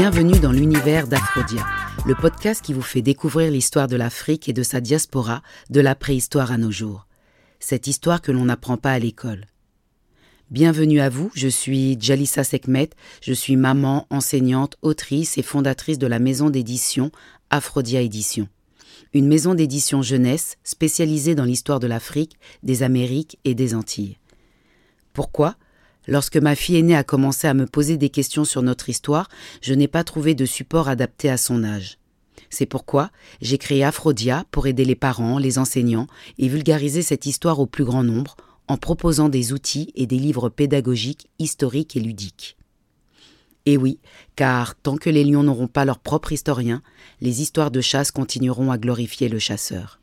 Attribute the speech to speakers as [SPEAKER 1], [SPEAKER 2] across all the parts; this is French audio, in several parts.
[SPEAKER 1] Bienvenue dans l'univers d'Aphrodia, le podcast qui vous fait découvrir l'histoire de l'Afrique et de sa diaspora de la préhistoire à nos jours. Cette histoire que l'on n'apprend pas à l'école. Bienvenue à vous, je suis Jalissa Sekmet, je suis maman, enseignante, autrice et fondatrice de la maison d'édition Aphrodia Édition. Une maison d'édition jeunesse spécialisée dans l'histoire de l'Afrique, des Amériques et des Antilles. Pourquoi? Lorsque ma fille aînée a commencé à me poser des questions sur notre histoire, je n'ai pas trouvé de support adapté à son âge. C'est pourquoi j'ai créé Aphrodia pour aider les parents, les enseignants et vulgariser cette histoire au plus grand nombre en proposant des outils et des livres pédagogiques, historiques et ludiques. Et oui, car tant que les lions n'auront pas leur propre historien, les histoires de chasse continueront à glorifier le chasseur.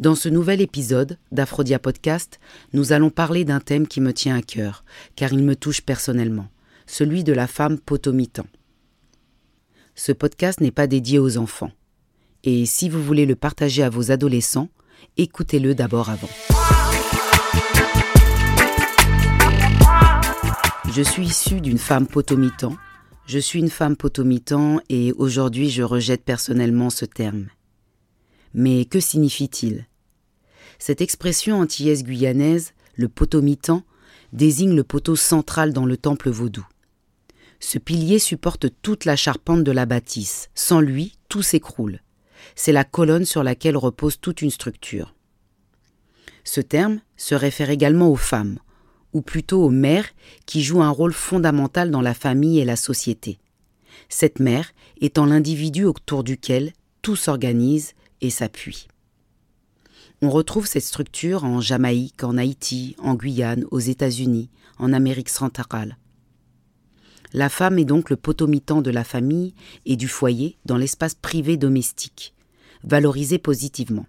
[SPEAKER 1] Dans ce nouvel épisode d'Aphrodia Podcast, nous allons parler d'un thème qui me tient à cœur, car il me touche personnellement, celui de la femme potomitan. Ce podcast n'est pas dédié aux enfants, et si vous voulez le partager à vos adolescents, écoutez-le d'abord avant. Je suis issue d'une femme potomitan. Je suis une femme potomitan et aujourd'hui je rejette personnellement ce terme. Mais que signifie-t-il? Cette expression antillaise guyanaise, le potomitan, désigne le poteau central dans le temple vaudou. Ce pilier supporte toute la charpente de la bâtisse. Sans lui, tout s'écroule c'est la colonne sur laquelle repose toute une structure. Ce terme se réfère également aux femmes, ou plutôt aux mères qui jouent un rôle fondamental dans la famille et la société. Cette mère étant l'individu autour duquel tout s'organise et s'appuie. On retrouve cette structure en Jamaïque, en Haïti, en Guyane, aux États-Unis, en Amérique centrale. La femme est donc le potomitan de la famille et du foyer dans l'espace privé domestique, valorisée positivement.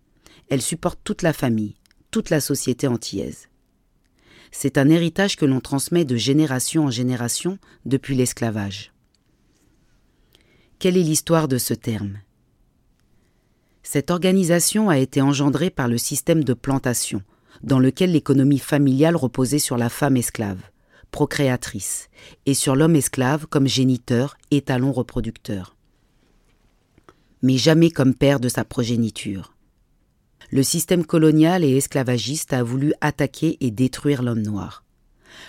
[SPEAKER 1] Elle supporte toute la famille, toute la société antillaise. C'est un héritage que l'on transmet de génération en génération depuis l'esclavage. Quelle est l'histoire de ce terme? Cette organisation a été engendrée par le système de plantation, dans lequel l'économie familiale reposait sur la femme esclave, procréatrice, et sur l'homme esclave comme géniteur et talon reproducteur mais jamais comme père de sa progéniture. Le système colonial et esclavagiste a voulu attaquer et détruire l'homme noir.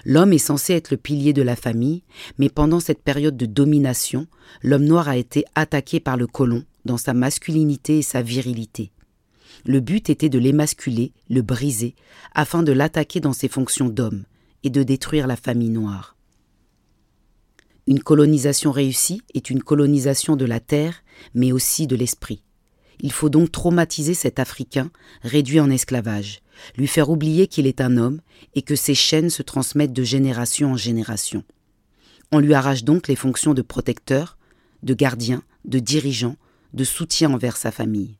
[SPEAKER 1] L'homme est censé être le pilier de la famille, mais pendant cette période de domination, l'homme noir a été attaqué par le colon dans sa masculinité et sa virilité. Le but était de l'émasculer, le briser, afin de l'attaquer dans ses fonctions d'homme et de détruire la famille noire. Une colonisation réussie est une colonisation de la terre, mais aussi de l'esprit. Il faut donc traumatiser cet Africain, réduit en esclavage, lui faire oublier qu'il est un homme et que ses chaînes se transmettent de génération en génération. On lui arrache donc les fonctions de protecteur, de gardien, de dirigeant, de soutien envers sa famille.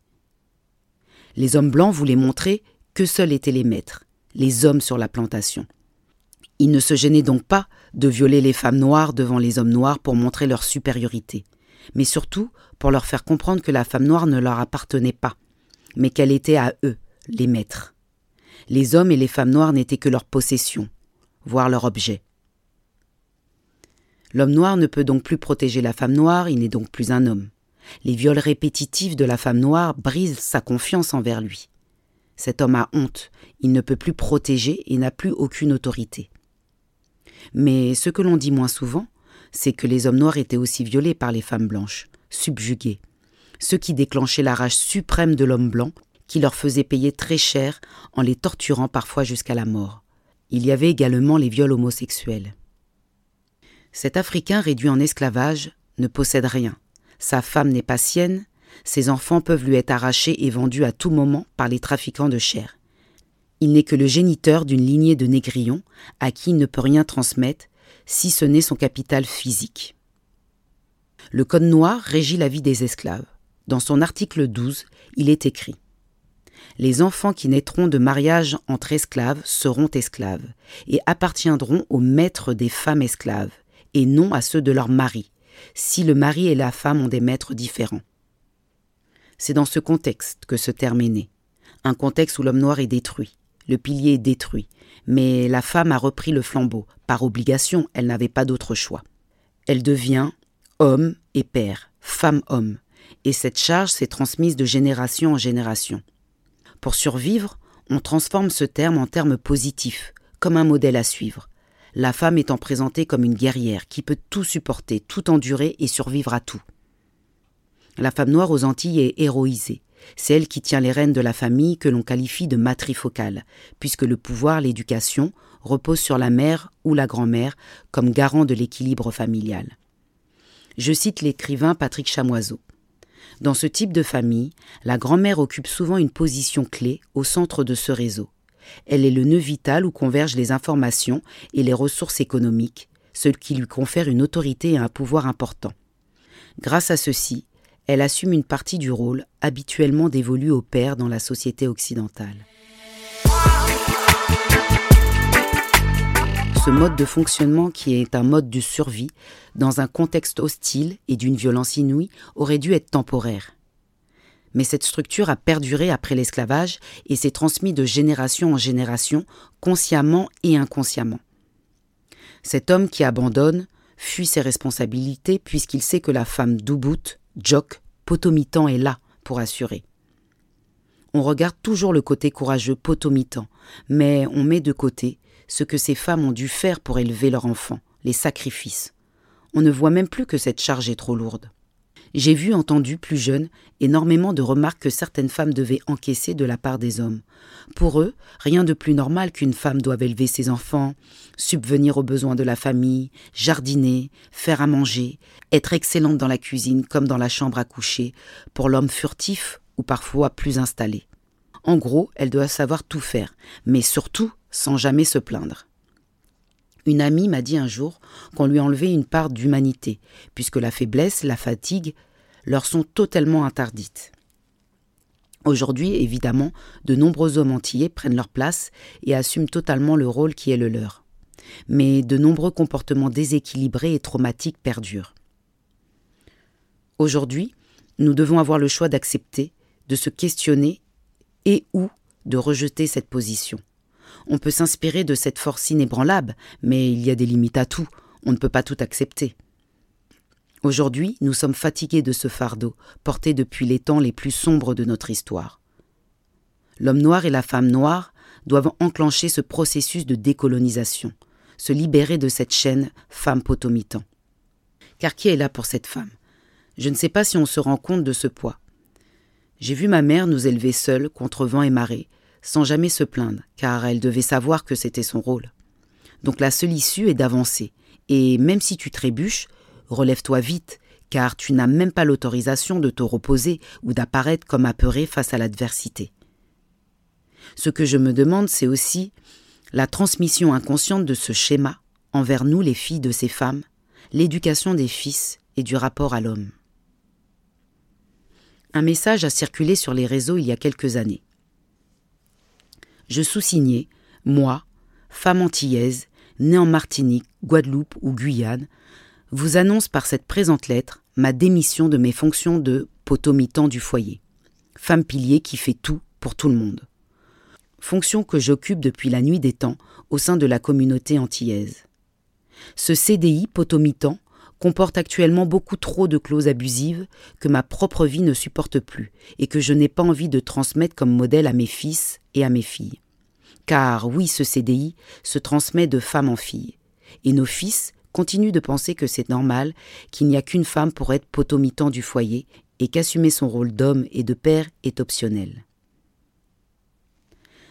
[SPEAKER 1] Les hommes blancs voulaient montrer que seuls étaient les maîtres, les hommes sur la plantation. Ils ne se gênaient donc pas de violer les femmes noires devant les hommes noirs pour montrer leur supériorité, mais surtout pour leur faire comprendre que la femme noire ne leur appartenait pas, mais qu'elle était à eux, les maîtres. Les hommes et les femmes noires n'étaient que leur possession, voire leur objet. L'homme noir ne peut donc plus protéger la femme noire, il n'est donc plus un homme. Les viols répétitifs de la femme noire brisent sa confiance envers lui. Cet homme a honte, il ne peut plus protéger et n'a plus aucune autorité. Mais ce que l'on dit moins souvent, c'est que les hommes noirs étaient aussi violés par les femmes blanches, subjugués, ce qui déclenchait la rage suprême de l'homme blanc, qui leur faisait payer très cher en les torturant parfois jusqu'à la mort. Il y avait également les viols homosexuels. Cet Africain réduit en esclavage ne possède rien. Sa femme n'est pas sienne, ses enfants peuvent lui être arrachés et vendus à tout moment par les trafiquants de chair. Il n'est que le géniteur d'une lignée de négrillons à qui il ne peut rien transmettre, si ce n'est son capital physique. Le Code noir régit la vie des esclaves. Dans son article 12, il est écrit Les enfants qui naîtront de mariage entre esclaves seront esclaves et appartiendront aux maîtres des femmes esclaves, et non à ceux de leurs maris, si le mari et la femme ont des maîtres différents. C'est dans ce contexte que ce terme est né, un contexte où l'homme noir est détruit, le pilier est détruit, mais la femme a repris le flambeau. Par obligation, elle n'avait pas d'autre choix. Elle devient homme et père, femme-homme, et cette charge s'est transmise de génération en génération. Pour survivre, on transforme ce terme en terme positif, comme un modèle à suivre. La femme étant présentée comme une guerrière qui peut tout supporter, tout endurer et survivre à tout. La femme noire aux Antilles est héroïsée. C'est elle qui tient les rênes de la famille que l'on qualifie de matrifocale, puisque le pouvoir, l'éducation, repose sur la mère ou la grand-mère comme garant de l'équilibre familial. Je cite l'écrivain Patrick Chamoiseau. Dans ce type de famille, la grand-mère occupe souvent une position clé au centre de ce réseau. Elle est le nœud vital où convergent les informations et les ressources économiques, ce qui lui confère une autorité et un pouvoir important. Grâce à ceci, elle assume une partie du rôle habituellement dévolu au père dans la société occidentale. Ce mode de fonctionnement, qui est un mode de survie, dans un contexte hostile et d'une violence inouïe, aurait dû être temporaire. Mais cette structure a perduré après l'esclavage et s'est transmise de génération en génération, consciemment et inconsciemment. Cet homme qui abandonne fuit ses responsabilités puisqu'il sait que la femme d'Ubud, Jock, potomitan est là pour assurer. On regarde toujours le côté courageux potomitan, mais on met de côté ce que ces femmes ont dû faire pour élever leur enfant, les sacrifices. On ne voit même plus que cette charge est trop lourde. J'ai vu, entendu, plus jeune, énormément de remarques que certaines femmes devaient encaisser de la part des hommes. Pour eux, rien de plus normal qu'une femme doive élever ses enfants, subvenir aux besoins de la famille, jardiner, faire à manger, être excellente dans la cuisine comme dans la chambre à coucher, pour l'homme furtif ou parfois plus installé. En gros, elle doit savoir tout faire, mais surtout sans jamais se plaindre. Une amie m'a dit un jour qu'on lui enlevait une part d'humanité, puisque la faiblesse, la fatigue leur sont totalement interdites. Aujourd'hui, évidemment, de nombreux hommes antillais prennent leur place et assument totalement le rôle qui est le leur. Mais de nombreux comportements déséquilibrés et traumatiques perdurent. Aujourd'hui, nous devons avoir le choix d'accepter, de se questionner et ou de rejeter cette position. On peut s'inspirer de cette force inébranlable, mais il y a des limites à tout, on ne peut pas tout accepter. Aujourd'hui, nous sommes fatigués de ce fardeau, porté depuis les temps les plus sombres de notre histoire. L'homme noir et la femme noire doivent enclencher ce processus de décolonisation, se libérer de cette chaîne femme potomitan. Car qui est là pour cette femme? Je ne sais pas si on se rend compte de ce poids. J'ai vu ma mère nous élever seuls contre vent et marée, sans jamais se plaindre, car elle devait savoir que c'était son rôle. Donc la seule issue est d'avancer, et même si tu trébuches, relève-toi vite, car tu n'as même pas l'autorisation de te reposer ou d'apparaître comme apeuré face à l'adversité. Ce que je me demande, c'est aussi la transmission inconsciente de ce schéma envers nous les filles de ces femmes, l'éducation des fils et du rapport à l'homme. Un message a circulé sur les réseaux il y a quelques années je sous-signais, moi, femme antillaise, née en Martinique, Guadeloupe ou Guyane, vous annonce par cette présente lettre ma démission de mes fonctions de potomitan du foyer, femme pilier qui fait tout pour tout le monde. Fonction que j'occupe depuis la nuit des temps au sein de la communauté antillaise. Ce CDI potomitan comporte actuellement beaucoup trop de clauses abusives que ma propre vie ne supporte plus et que je n'ai pas envie de transmettre comme modèle à mes fils et à mes filles. Car oui, ce CDI se transmet de femme en fille. Et nos fils continuent de penser que c'est normal, qu'il n'y a qu'une femme pour être potomitan du foyer et qu'assumer son rôle d'homme et de père est optionnel.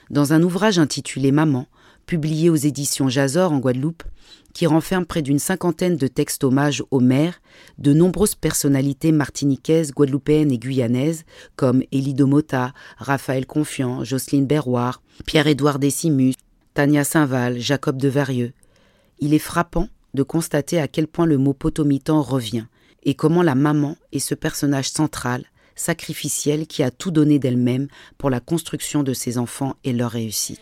[SPEAKER 1] Dans un ouvrage intitulé Maman, publié aux éditions Jazor en Guadeloupe, qui renferme près d'une cinquantaine de textes hommages aux mères, de nombreuses personnalités martiniquaises, guadeloupéennes et guyanaises, comme Élie Domota, Raphaël Confiant, Jocelyne Berroir, Pierre-Édouard Décimus, Tania Saint-Val, Jacob de Varieux. Il est frappant de constater à quel point le mot potomitan revient, et comment la maman est ce personnage central, sacrificiel qui a tout donné d'elle-même pour la construction de ses enfants et leur réussite.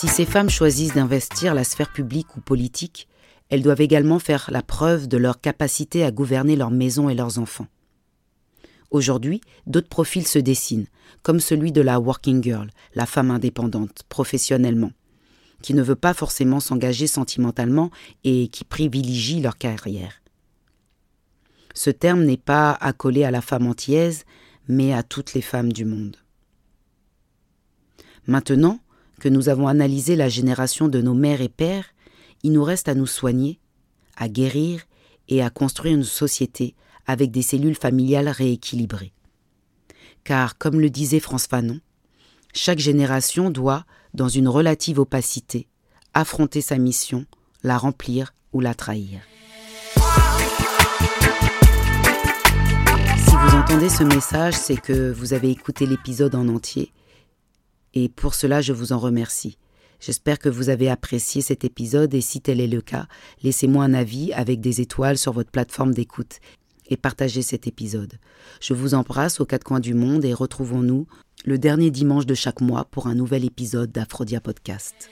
[SPEAKER 1] Si ces femmes choisissent d'investir la sphère publique ou politique, elles doivent également faire la preuve de leur capacité à gouverner leur maison et leurs enfants. Aujourd'hui, d'autres profils se dessinent, comme celui de la working girl, la femme indépendante, professionnellement. qui ne veut pas forcément s'engager sentimentalement et qui privilégie leur carrière. Ce terme n'est pas accolé à la femme antillaise, mais à toutes les femmes du monde. Maintenant que nous avons analysé la génération de nos mères et pères, il nous reste à nous soigner, à guérir et à construire une société avec des cellules familiales rééquilibrées. Car, comme le disait France Fanon, chaque génération doit, dans une relative opacité, affronter sa mission, la remplir ou la trahir. Si vous entendez ce message, c'est que vous avez écouté l'épisode en entier, et pour cela je vous en remercie. J'espère que vous avez apprécié cet épisode et si tel est le cas, laissez-moi un avis avec des étoiles sur votre plateforme d'écoute et partagez cet épisode. Je vous embrasse aux quatre coins du monde et retrouvons-nous le dernier dimanche de chaque mois pour un nouvel épisode d'Aphrodia Podcast.